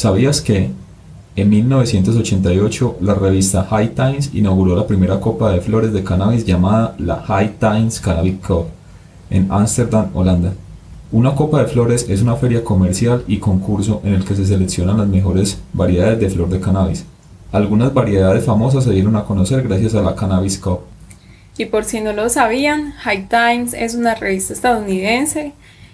¿Sabías que en 1988 la revista High Times inauguró la primera copa de flores de cannabis llamada la High Times Cannabis Cup en Ámsterdam, Holanda? Una copa de flores es una feria comercial y concurso en el que se seleccionan las mejores variedades de flor de cannabis. Algunas variedades famosas se dieron a conocer gracias a la Cannabis Cup. Y por si no lo sabían, High Times es una revista estadounidense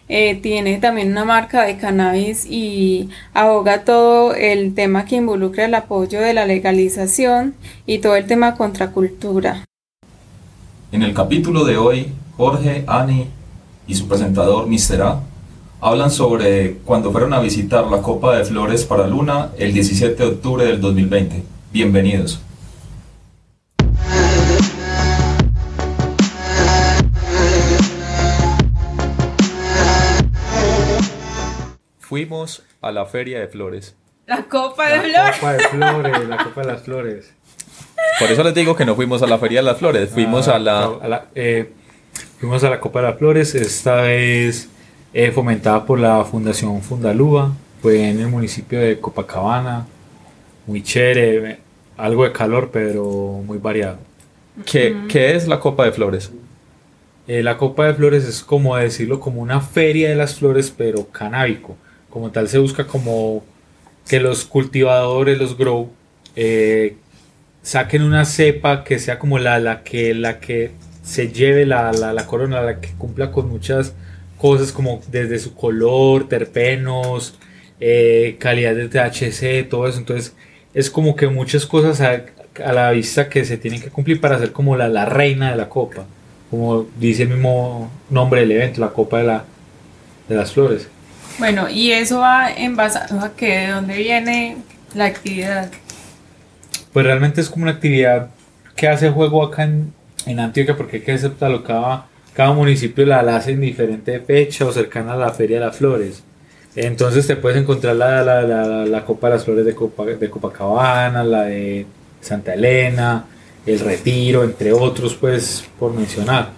eh, tiene también una marca de cannabis y aboga todo el tema que involucra el apoyo de la legalización y todo el tema contracultura. En el capítulo de hoy, Jorge, Ani y su presentador Mr. A hablan sobre cuando fueron a visitar la Copa de Flores para Luna el 17 de octubre del 2020. Bienvenidos. Fuimos a la Feria de Flores. La Copa de La Flores. Copa de Flores, la Copa de las Flores. Por eso les digo que no fuimos a la Feria de las Flores, fuimos Ah, a la... a la- eh, fuimos a la Copa de las Flores, esta vez eh, fomentada por la Fundación Fundalúa, fue en el municipio de Copacabana, muy chévere, algo de calor, pero muy variado. ¿Qué, qué es la Copa de Flores? Eh, la Copa de Flores es como decirlo, como una feria de las flores, pero canábico. Como tal se busca como que los cultivadores, los grow, eh, saquen una cepa que sea como la, la, que, la que se lleve la, la, la corona, la que cumpla con muchas cosas como desde su color, terpenos, eh, calidad de THC, todo eso. Entonces es como que muchas cosas a, a la vista que se tienen que cumplir para ser como la, la reina de la copa como dice el mismo nombre del evento, la Copa de, la, de las Flores. Bueno, y eso va en base a que de dónde viene la actividad. Pues realmente es como una actividad que hace juego acá en, en Antioquia, porque hay que aceptarlo, cada, cada municipio la, hace en diferente fecha o cercana a la Feria de las Flores. Entonces te puedes encontrar la, la, la, la Copa de las Flores de, Copa, de Copacabana, la de Santa Elena, el Retiro, entre otros, pues por mencionar.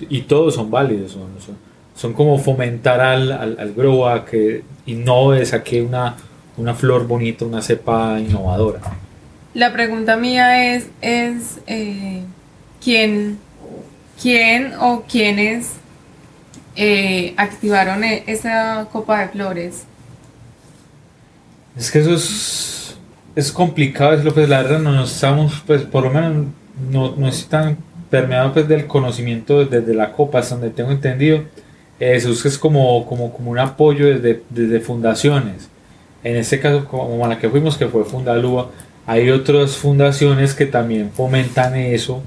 Y todos son válidos, son, son, son como fomentar al, al, al grow a que innove, saque una, una flor bonita, una cepa innovadora. La pregunta mía es, es eh, ¿quién, quién o quiénes eh, activaron e- esa copa de flores? Es que eso es, es complicado decirlo, pues la verdad no nos estamos, pues por lo menos no, no es tan permeado pues del conocimiento desde la copa, hasta donde tengo entendido. Eso es como, como, como un apoyo desde, desde fundaciones. En este caso, como a la que fuimos, que fue Fundalúa, hay otras fundaciones que también fomentan eso.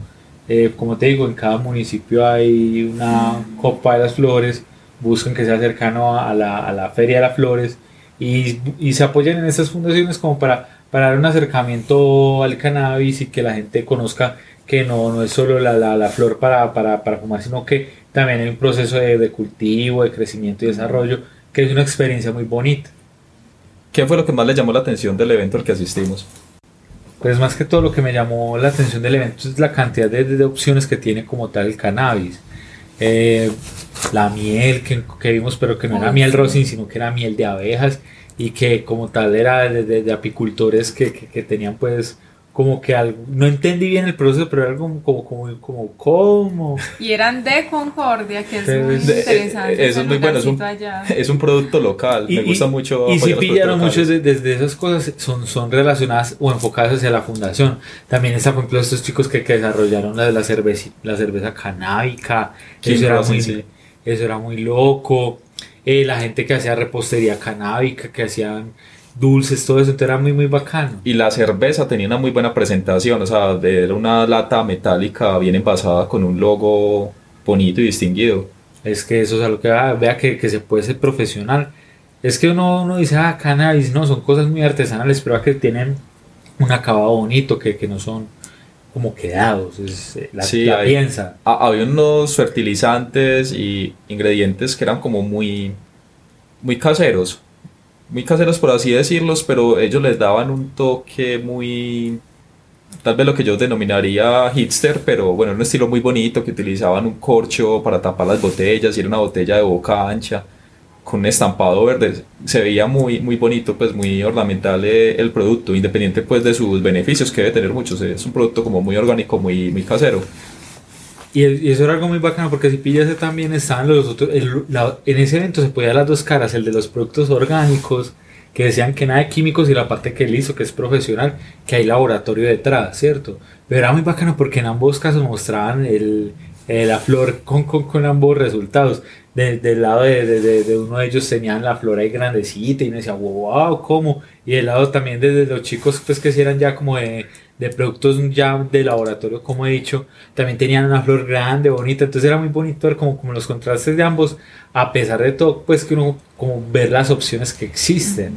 Eh, como te digo, en cada municipio hay una copa de las flores, buscan que sea cercano a la, a la feria de las flores y, y se apoyan en estas fundaciones como para, para dar un acercamiento al cannabis y que la gente conozca que no, no es solo la, la, la flor para, para, para, fumar, sino que también hay un proceso de, de, cultivo, de crecimiento y desarrollo, que es una experiencia muy bonita. ¿Qué fue lo que más le llamó la atención del evento al que asistimos? Pues más que todo lo que me llamó la atención del evento es la cantidad de, de opciones que tiene como tal el cannabis. Eh, la miel que, que, vimos, pero que no era miel rosin, sino que era miel de abejas y que como tal era de, de, de apicultores que, que, que, tenían pues como que algo, no entendí bien el proceso, pero era como, como, como, como, como. Y eran de Concordia, que es muy de, interesante. Eso es muy bueno, es un, es un, producto local, y, me gusta mucho. Y si pillaron muchos desde de esas cosas, son, son relacionadas o enfocadas hacia la fundación. También está, por ejemplo, estos chicos que, que desarrollaron la de la cerveza, la cerveza canábica, eso era, muy, sí. eso era muy loco. Eh, la gente que hacía repostería canábica, que hacían dulces, todo eso, era muy muy bacano. Y la cerveza tenía una muy buena presentación, o sea, era una lata metálica bien envasada con un logo bonito y distinguido. Es que eso es algo que ah, vea que, que, se puede ser profesional. Es que uno, uno dice, ah, cannabis, no, son cosas muy artesanales, pero que tienen un acabado bonito, que, que no son como quedados, es, la, sí, la hay, piensa. Había unos fertilizantes y ingredientes que eran como muy, muy caseros, muy caseros por así decirlos, pero ellos les daban un toque muy, tal vez lo que yo denominaría hipster, pero bueno, un estilo muy bonito, que utilizaban un corcho para tapar las botellas y era una botella de boca ancha. con un estampado verde. Se veía muy, muy bonito, pues muy ornamental eh, el producto, independiente pues de sus beneficios que debe tener muchos. Es un producto como muy orgánico, muy, muy casero. Y, eso era algo muy bacano porque si pillaste también estaban los otros. el- la- en ese evento se podía las dos caras: el de los productos orgánicos, que decían que nada de químicos, y la parte que él hizo, que es profesional, que hay laboratorio detrás, ¿cierto? Pero era muy bacano porque en ambos casos mostraban el, eh, la flor con, con, con ambos resultados. De- del lado de, de- de- uno de ellos tenían la flor ahí grandecita y uno decía, wow, ¿cómo? Y del lado también de, los chicos, pues que sí eran ya como de, de productos ya de laboratorio, como he dicho, también tenían una flor grande, bonita, entonces era muy bonito ver como, como los contrastes de ambos, a pesar de todo, pues que uno como ver las opciones que existen.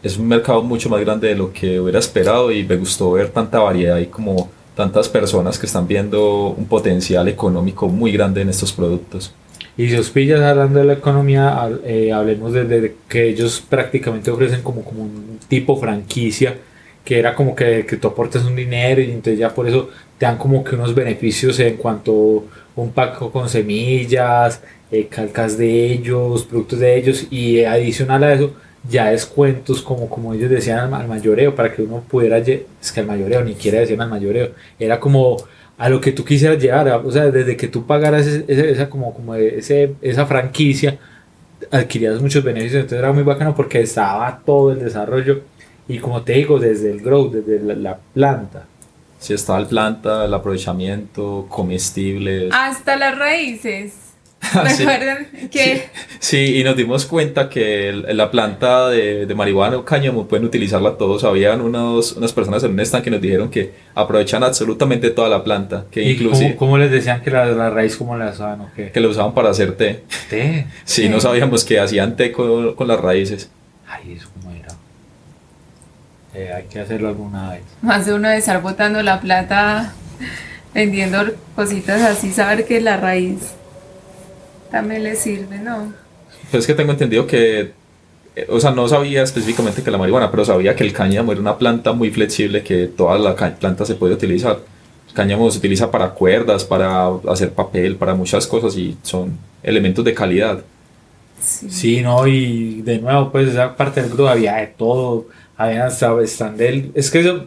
Es un mercado mucho más grande de lo que hubiera esperado y me gustó ver tanta variedad y como tantas personas que están viendo un potencial económico muy grande en estos productos. Y si os pillas hablando de la economía, eh, hablemos de, de que ellos prácticamente ofrecen como, como un tipo franquicia, que era como que, que tú aportas un dinero y entonces ya por eso te dan como que unos beneficios en cuanto un pack con semillas, eh, calcas de ellos, productos de ellos y adicional a eso ya descuentos como, como ellos decían al, mayoreo para que uno pudiera, es que al mayoreo ni siquiera decían al mayoreo, era como a lo que tú quisieras llegar, a- o sea, desde que tú pagaras ese- esa, como, como ese, esa franquicia, adquirías muchos beneficios, entonces era muy bacano porque estaba todo el desarrollo y como te digo, desde el grow, desde la, la planta. Si está el planta, el aprovechamiento, comestibles. Hasta las raíces. Sí. Recuerden que Sí, y nos dimos cuenta que el- la planta de, de marihuana o cáñamo pueden utilizarla todos. Habían unos, unas personas en un stand que nos dijeron que aprovechan absolutamente toda la planta, que ¿Y inclusive cómo, cómo les decían que la, la raíz, cómo la usaban o qué? que lo usaban para hacer té. Té. Sí, no sabíamos que hacían té con, con las raíces. Ay, eso. Eh, hay que hacerlo alguna vez. más de uno de estar botando la plata vendiendo cositas así, saber que la raíz también le sirve, ¿no? Pues es que tengo entendido que, eh, o sea, no sabía específicamente que la marihuana, pero sabía que el cáñamo era una planta muy flexible que toda la planta se puede utilizar. El cáñamo se utiliza para cuerdas, para hacer papel, para muchas cosas y son elementos de calidad. Sí. Sí, no, y de nuevo, pues esa parte del grupo había de todo, había hasta stand del- es que eso,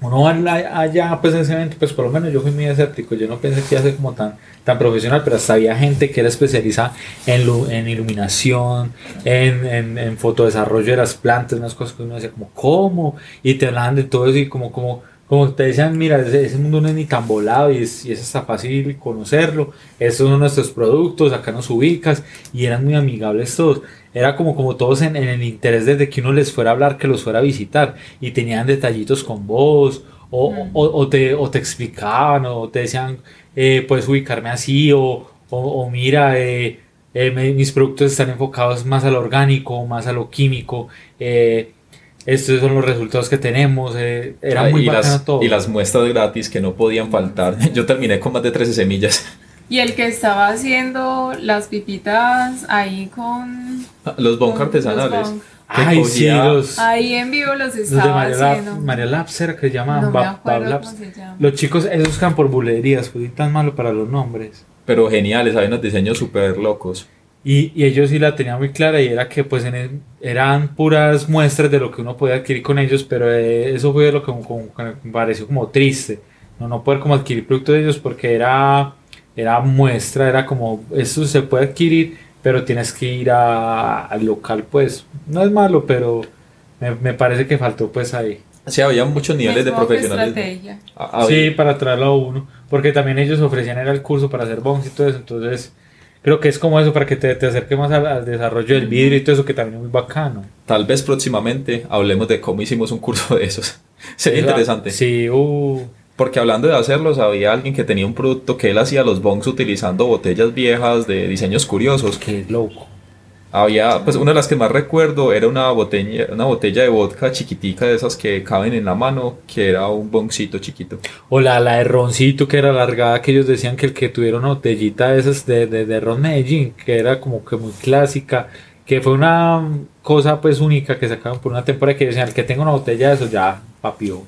uno va allá, pues en ese evento, pues por lo menos yo fui muy escéptico, yo no pensé que iba a ser como tan, tan profesional, pero hasta había gente que era especializada en, en iluminación, en, en, en fotodesarrollo de las plantas, unas cosas que uno decía como, ¿cómo? Y te hablaban de todo eso y como, como, como te decían, mira, ese, ese mundo no es ni tan volado y es, y es hasta fácil conocerlo, estos son nuestros productos, acá nos ubicas, y eran muy amigables todos. Era como, como todos en, en el interés desde que uno les fuera a hablar, que los fuera a visitar, y tenían detallitos con vos, o, Mm. o, o te, o te explicaban, o te decían, eh, puedes ubicarme así, o, o, o mira, eh, eh, me- mis productos están enfocados más a lo orgánico, más a lo químico, eh, estos son los resultados que tenemos, eh, era Ah, muy y, bacano las, todo. y las muestras gratis que no podían faltar. Yo terminé con más de 13 semillas. Y el que estaba haciendo las pipitas ahí con... Los bonk con artesanales. los bonk. Ay, sí, los, Ahí en vivo los los de estaba María Lab, haciendo. María Labs era que se llamaban no me Bab- acuerdo Bab Labs. cómo se llama. Los chicos, esos quedan por bulerías, fui tan malo para los nombres. Pero geniales, hay unos diseños súper locos. Y, y ellos sí la tenían muy clara y era que pues en el- eran puras muestras de lo que uno podía adquirir con ellos, pero eh, eso fue lo que me pareció como triste, no, no poder como adquirir productos de ellos porque era, era muestra, era como, eso se puede adquirir, pero tienes que ir a- al local, pues no es malo, pero me, me parece que faltó pues ahí. Sí, había muchos niveles de profesionalismo. estrategia. Ah, Sí, para traerlo a uno. Porque también ellos ofrecían era el curso para hacer bongs y todo eso. Entonces, creo que es como eso para que te, te acerque más al, al desarrollo del vidrio y todo eso, que también es muy bacano. Tal vez próximamente hablemos de cómo hicimos un curso de esos. Sería Esa- interesante. Sí, uh, Porque hablando de hacerlos, había alguien que tenía un producto que él hacía los bongs utilizando botellas viejas de diseños curiosos. qué loco. Había, pues una de las que más recuerdo era una botella, una botella de vodka chiquitica de esas que caben en la mano, que era un bongcito chiquito. O la, la de roncito que era alargada, que ellos decían que el que tuviera una botellita de esas de, de, de ron Medellín, que era como que muy clásica, que fue una cosa pues única que sacaban por una temporada que decían, el que tenga una botella de eso ya papió.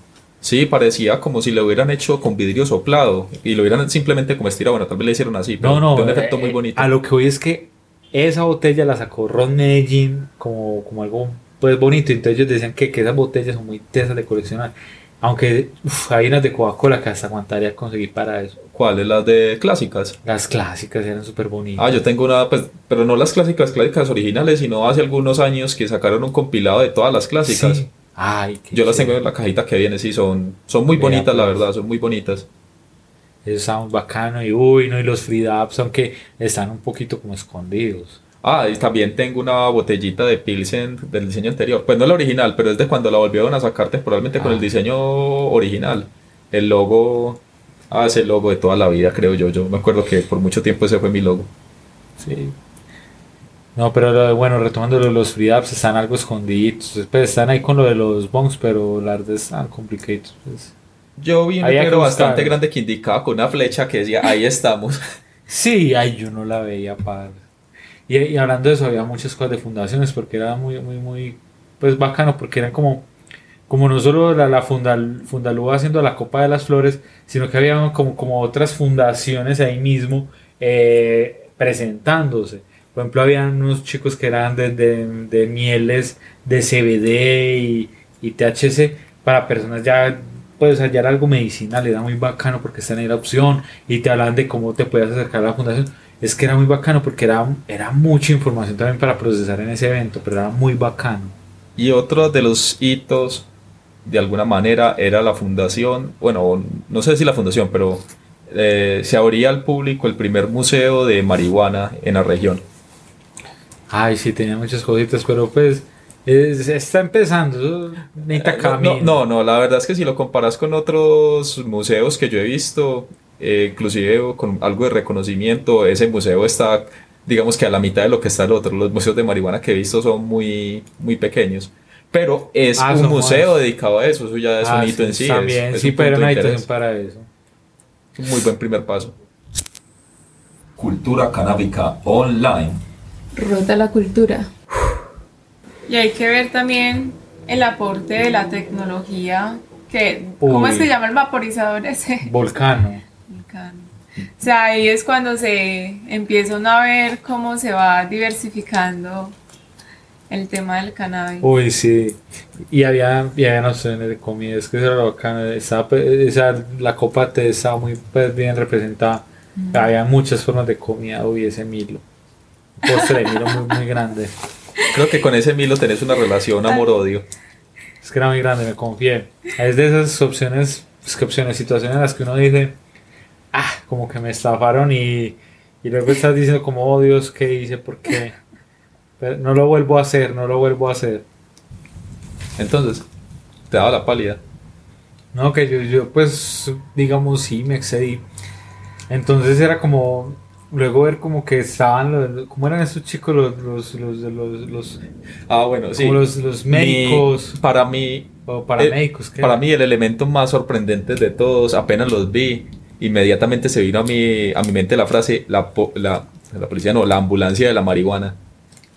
Sí, parecía como si lo hubieran hecho con vidrio soplado y lo hubieran simplemente como estirado. Bueno, tal vez le hicieron así, pero No, un efecto eh, muy bonito. A lo que hoy es que esa botella la sacó Ron Medellín como, como algo pues bonito. Entonces ellos decían que, que esas botellas son muy tesas de coleccionar. Aunque uf, hay unas de Coca-Cola que hasta aguantaría conseguir para eso. ¿Cuáles? Las de clásicas. Las clásicas eran súper bonitas. Ah, yo tengo una, pues, pero no las clásicas, clásicas originales, sino hace algunos años que sacaron un compilado de todas las clásicas. Sí. Ay, qué Yo las chévere. tengo en la cajita que viene, sí, son, son muy Vea, bonitas, la pues. verdad, son muy bonitas. Eso está muy bacano. Y uy, no, y los free aunque están un poquito como escondidos. Ah, y también tengo una botellita de Pilsen del diseño anterior. Pues no la original, pero es de cuando la volvieron a sacar temporalmente con Ah. el diseño original. El logo, ah, ese logo de toda la vida, creo yo. Yo me acuerdo que por mucho tiempo ese fue mi logo. Sí. No, pero bueno, retomando lo de los free apps, están algo escondiditos. Pues, están ahí con lo de los bongs, pero la verdad están complicados. Pues. Yo vi un letrero bastante grande que indicaba con una flecha que decía, ahí estamos. Sí, ay, yo no la veía par. Y, y hablando de eso, había muchas cosas de fundaciones porque era muy, muy, muy, pues bacano porque eran como, como no solo la, la fundal, Fundalú haciendo la Copa de las Flores, sino que había como, como otras fundaciones ahí mismo eh, presentándose. Por ejemplo, había unos chicos que eran de, de, de mieles de CBD y, y THC para personas ya puedes hallar algo medicinal, era muy bacano porque esta era la opción y te hablaban de cómo te podías acercar a la fundación. Es que era muy bacano porque era, era mucha información también para procesar en ese evento, pero era muy bacano. Y otro de los hitos, de alguna manera, era la fundación, bueno, no sé si la fundación, pero eh, se abría al público el primer museo de marihuana en la región. Ay, sí, tenía muchas cositas, pero pues es- está empezando, eso necesita Eh, no, camino. no, no, la verdad es que si lo comparas con otros museos que yo he visto, eh, inclusive con algo de reconocimiento, ese museo está, digamos que a la mitad de lo que está el otro. Los museos de marihuana que he visto son muy, muy pequeños. Pero es Ah, un museo más. dedicado a eso, eso ya es Ah, un hito sí, en sí. es- También, es sí, un pero no hay para eso. Un muy buen primer paso. Cultura canábica online. Rota la cultura. Y hay que ver también el aporte de la tecnología, que, ¿cómo es que se llama el vaporizador ese? Volcano. Vulcano. O sea, ahí es cuando se empieza uno a ver cómo se va diversificando el tema del cannabis. Uy, sí. Y había, y había opciones de comida, es que eso era lo bacano. Estaba, pues, esa, la copa te estaba muy pues, bien representada. Había muchas formas de comida, uy, ese Milo. Postre de Milo muy, muy grande. Creo que con ese Milo tenés una relación amor-odio. Es que era muy grande, me confié. Es de esas opciones, es que opciones, situaciones en las que uno dice, ah, como que me estafaron y, y luego estás diciendo como, oh Dios, ¿qué hice? ¿Por qué? Pero no lo vuelvo a hacer, no lo vuelvo a hacer. Entonces, te daba la pálida. No, que yo, yo pues, digamos, sí, me excedí. Entonces era como, luego ver como que estaban, los, ¿cómo eran estos chicos? Los, los, los, de los, los, Ah, bueno, sí. como los, los Mi- médicos para mí, o paramédicos. ¿qué para era? mí el elemento más sorprendente de todos, apenas los vi, inmediatamente se vino a mi, a mi mente la frase, la, po- la, la policía no, la ambulancia de la marihuana.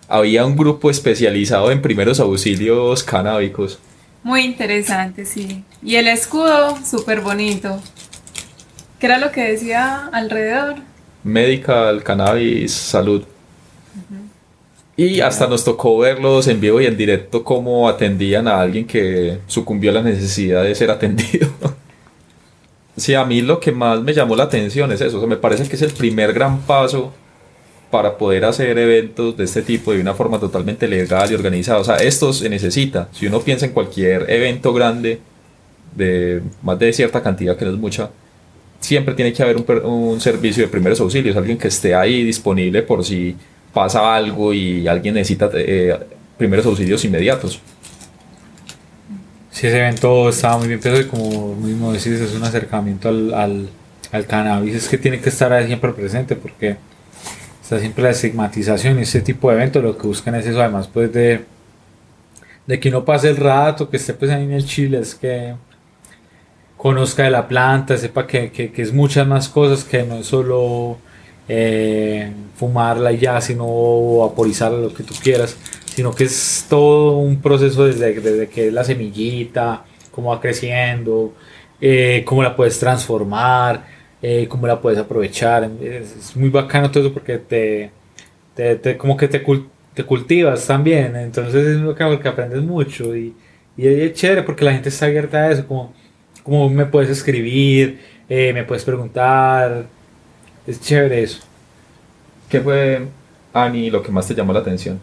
Había un grupo especializado en primeros auxilios canábicos. Muy interesante, sí. Y el escudo, súper bonito. ¿Qué era lo que decía alrededor? Medical, cannabis, salud. Y hasta nos tocó verlos en vivo y en directo cómo atendían a alguien que sucumbió a la necesidad de ser atendido. sí, a mí lo que más me llamó la atención es eso. o sea, me parece que es el primer gran paso para poder hacer eventos de este tipo de una forma totalmente legal y organizada. O sea, esto se necesita. Si uno piensa en cualquier evento grande de más de cierta cantidad, que no es mucha, siempre tiene que haber un, un servicio de primeros auxilios, alguien que esté ahí disponible por si pasa algo y alguien necesita eh, primeros auxilios inmediatos. Sí, ese evento estaba muy bien pensado y como mismo decís, es un acercamiento al, al, al cannabis, es que tiene que estar ahí siempre presente porque está siempre la estigmatización y ese tipo de eventos lo que buscan es eso, además pues de, de que no pase el rato, que esté pues ahí en el Chile, es que conozca de la planta, sepa que, que, es muchas más cosas, que no es solo eh, fumarla y ya, sino vaporizarla, lo que tú quieras, sino que es todo un proceso desde, desde que es la semillita, cómo va creciendo, eh, cómo la puedes transformar, eh, cómo la puedes aprovechar. Es, muy bacano todo eso porque te, te, te- como que te, cul- te cultivas también, entonces es lo que, que aprendes mucho y, y es chévere porque la gente está abierta a eso, como, como me puedes escribir, eh, me puedes preguntar, es chévere eso. ¿Qué fue, Ani, lo que más te llamó la atención?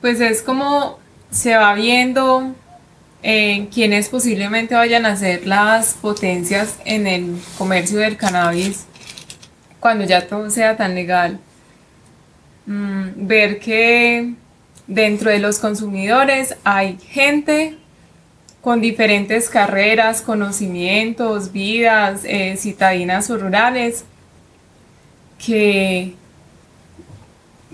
Pues es como se va viendo eh, quienes posiblemente vayan a ser las potencias en el comercio del cannabis cuando ya todo sea tan legal. Mm, ver que dentro de los consumidores hay gente con diferentes carreras, conocimientos, vidas, eh, citadinas o rurales, que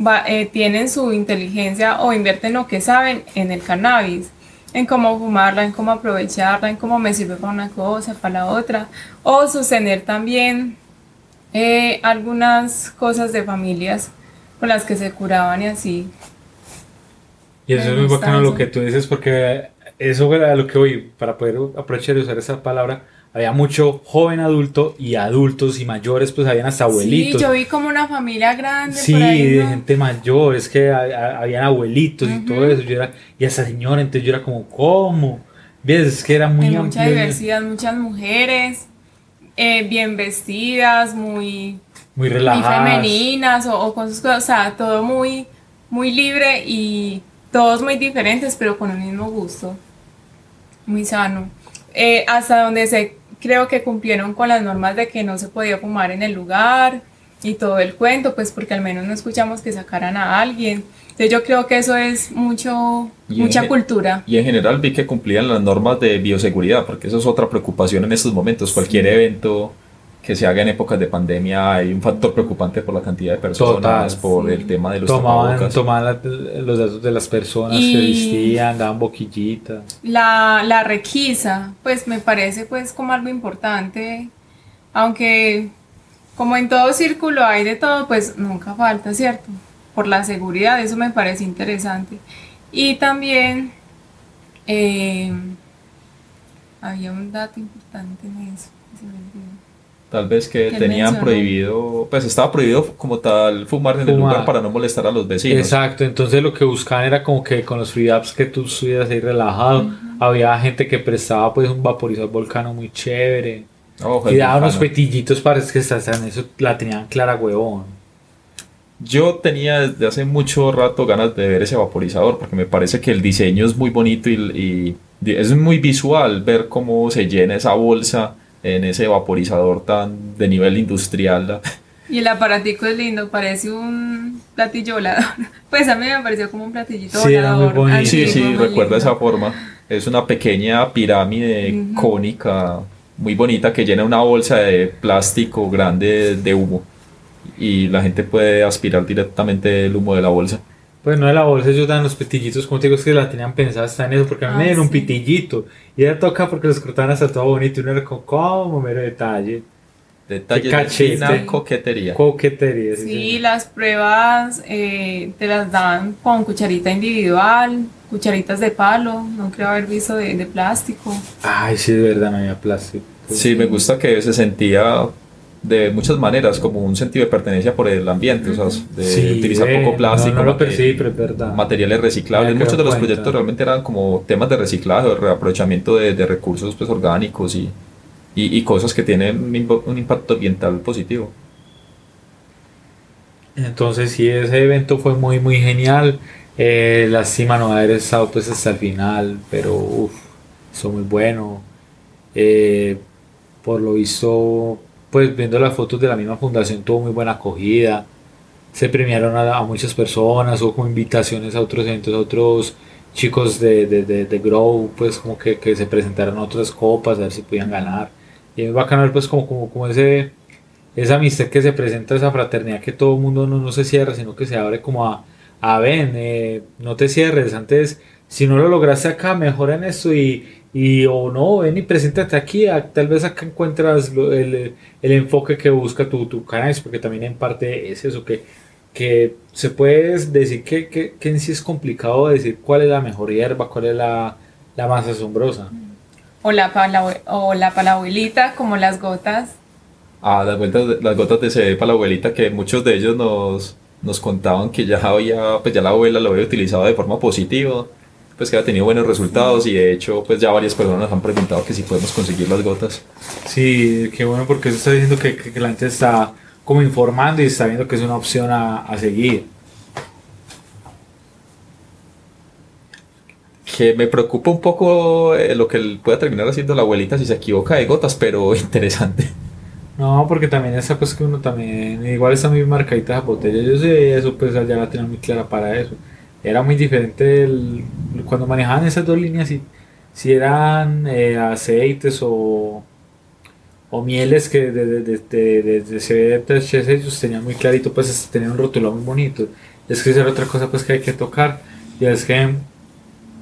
va- eh, tienen su inteligencia o invierten lo que saben en el cannabis, en cómo fumarla, en cómo aprovecharla, en cómo me sirve para una cosa, para la otra, o sostener también eh, algunas cosas de familias con las que se curaban y así. Y eso es muy bacano lo que tú dices porque eso era lo que voy, para poder aprovechar y usar esa palabra, había mucho joven adulto y adultos y mayores, pues habían hasta abuelitos. Sí, yo vi como una familia grande. Sí, por ahí, de ¿no? gente mayor, es que ha- ha- habían abuelitos y todo eso. Yo era, y esa señora, entonces yo era como, ¿cómo? ¿Ves? Es que era muy Hay mucha amplio, diversidad, muchas mujeres eh, bien vestidas, muy, muy muy relajadas. femeninas o, o con sus cosas, o sea, todo muy, muy libre y todos muy diferentes, pero con un mismo gusto, muy sano. Eh, hasta donde se creo que cumplieron con las normas de que no se podía fumar en el lugar y todo el cuento, pues porque al menos no escuchamos que sacaran a alguien. Entonces yo creo que eso es mucho, Y mucha cultura. Y en general vi que cumplían las normas de bioseguridad, porque eso es otra preocupación en estos momentos. Cualquier evento que se haga en épocas de pandemia hay un factor preocupante por la cantidad de personas, Total, por sí. el tema de los Tomaban, tapabocas. tomaban la- los datos de las personas Y- que vestían, daban boquillitas. La, la requisa, pues me parece pues como algo importante, aunque como en todo círculo hay de todo, pues nunca falta, ¿cierto? Por la seguridad, eso me parece interesante. Y también eh, había un dato importante en eso. se me olvidó. Tal vez que ¿Qué tenían mencionó? prohibido, pues estaba prohibido como tal fumar en el lugar para no molestar a los vecinos. Exacto, entonces lo que buscaban era como que con los free apps que tú estuvieras ahí relajado, había gente que prestaba pues un vaporizador volcano muy chévere. Y daba unos petillitos para que estaban eso, la tenían clara huevón. Yo tenía desde hace mucho rato ganas de ver ese vaporizador porque me parece que el diseño es muy bonito y, es muy visual ver cómo se llena esa bolsa en ese vaporizador tan de nivel industrial. Y el aparatico es lindo, parece un platillo volador. Pues a mí me pareció como un platillito Sí, era muy volador. bonito. Sí, antiguo, sí, muy lindo. esa forma. Es una pequeña pirámide cónica muy bonita que llena una bolsa de plástico grande de humo y la gente puede aspirar directamente el humo de la bolsa. Pues no de la bolsa, ellos dan los petillitos, como te digo, es que la tenían pensada hasta en eso, porque a mí Ah, me dieron un sí. pitillito. Y ella toca porque los cortaban hasta todo bonito y uno era como, ¿cómo mero detalle? Detalles de fina coquetería. Coquetería. sí, Sí, señor. las pruebas eh, te las dan con cucharita individual, cucharitas de palo, no creo haber visto de, de plástico. Ay, sí, de verdad, no había plástico. Sí, me gusta que se sentía de muchas maneras como un sentido de pertenencia por el ambiente, o sea, de Sí, utilizar poco plástico, No, no lo mate- percibí, pero es verdad. materiales reciclables. Muchos de los cuenta. proyectos realmente eran como temas de reciclaje o reaprovechamiento de, de recursos pues, orgánicos y, y, y cosas que tienen un impacto ambiental positivo. Entonces sí, ese evento fue muy muy genial. Eh, lástima no haber estado pues hasta el final, pero uff, eso muy bueno. Eh, por lo visto, pues viendo las fotos de la misma fundación tuvo muy buena acogida. Se premiaron a, muchas personas, hubo como invitaciones a otros eventos, a otros chicos de, de, de, de Grow, pues como que, que se presentaron a otras copas a ver si podían ganar. Y es bacano ver pues como, como, como ese esa amistad que se presenta, esa fraternidad que todo el mundo no, no se cierra, sino que se abre como a, a ven, eh, no te cierres, antes, si no lo lograste acá, mejora en esto y, y o no, ven y preséntate aquí, a- tal vez acá encuentras lo- el, el enfoque que busca tu, tu canal, porque también en parte es eso, que, que se puede decir que, que, que en sí es complicado decir cuál es la mejor hierba, cuál es la, la más asombrosa. O la, pala, o la palabuelita, como las gotas. Ah, las, vueltas las gotas de CD para la abuelita que muchos de ellos nos, nos contaban que ya había, pues ya la abuela lo había utilizado de forma positiva, pues que había tenido buenos resultados y de hecho pues ya varias personas nos han preguntado que si podemos conseguir las gotas. Sí, qué bueno porque eso está diciendo que, que- que la gente está como informando y está viendo que es una opción a, a seguir. Que me preocupa un poco eh, lo que pueda terminar haciendo la abuelita si se equivoca de gotas, pero interesante. No, porque también esa pues que uno también, igual está muy marcadita esa botella, yo sé eso, pues allá la tenía muy clara para eso. Era muy diferente el- cuando manejaban esas dos líneas, si, si eran eh, aceites o, o mieles que de, de, de, de, ellos tenían muy clarito, pues tenían un rótulo muy bonito. Es que esa era otra cosa pues que hay que tocar, y es que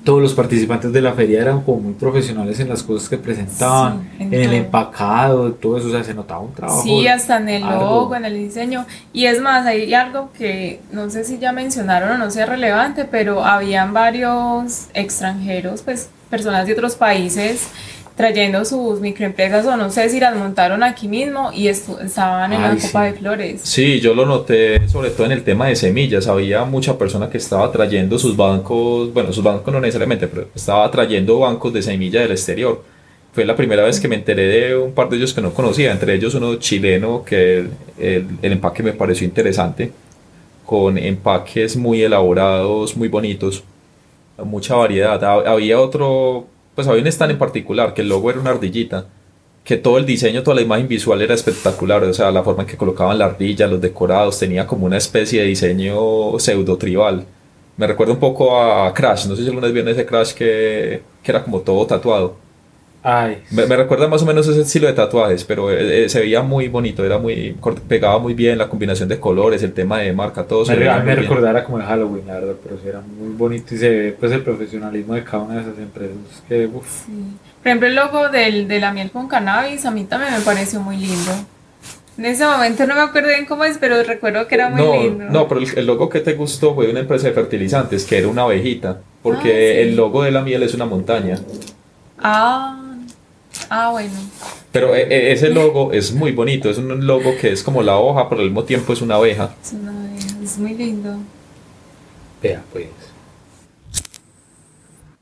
todos los participantes de la feria eran como muy profesionales en las cosas que presentaban, Sí, en en, el empacado, todo eso, o sea, se notaba un trabajo. Sí, hasta en el arduo. logo, en el diseño. Y es más, hay algo que no sé si ya mencionaron o no sea relevante, pero habían varios extranjeros, pues personas de otros países trayendo sus microempresas o no sé si las montaron aquí mismo y estaban en la Ay, Copa sí. de Flores. Sí, yo lo noté sobre todo en el tema de semillas. Había mucha persona que estaba trayendo sus bancos, bueno, sus bancos no necesariamente, pero estaba trayendo bancos de semilla del exterior. Fue la primera vez que me enteré de un par de ellos que no conocía, entre ellos uno chileno que el, el- el empaque me pareció interesante, con empaques muy elaborados, muy bonitos, mucha variedad. Ha- Había otro, pues había un stand en particular que el logo era una ardillita que todo el diseño, toda la imagen visual era espectacular, o sea, la forma en que colocaban la ardilla, los decorados, tenía como una especie de diseño pseudo tribal. Me recuerda un poco a Crash, no sé si alguna vez vieron ese Crash que, que era como todo tatuado. Ay, Me, me recuerda más o menos ese estilo de tatuajes, pero eh, eh, se veía muy bonito, era muy pegaba muy bien la combinación de colores, el tema de marca, todo se me, veía recordara como el Halloween, la verdad, pero sí era muy bonito y se ve pues el profesionalismo de cada una de esas empresas. Que, uf, Sí. Por ejemplo, el logo del, de la miel con cannabis a mí también me pareció muy lindo. En ese momento no me acuerdo bien cómo es, pero recuerdo que era muy no, lindo. no, pero el, el logo que te gustó fue de una empresa de fertilizantes, que era una abejita, porque Ah, sí. el logo de la miel es una montaña. Ah, ah, bueno. Pero e- e- ese logo es muy bonito, es un logo que es como la hoja, pero al mismo tiempo es una abeja. Es, una- es muy lindo. vea, pues.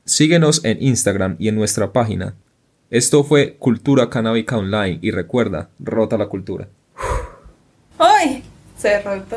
Síguenos en Instagram y en nuestra página. Esto fue Cultura Canábica Online y recuerda, rota la cultura. ¡Ay! Se derrotó.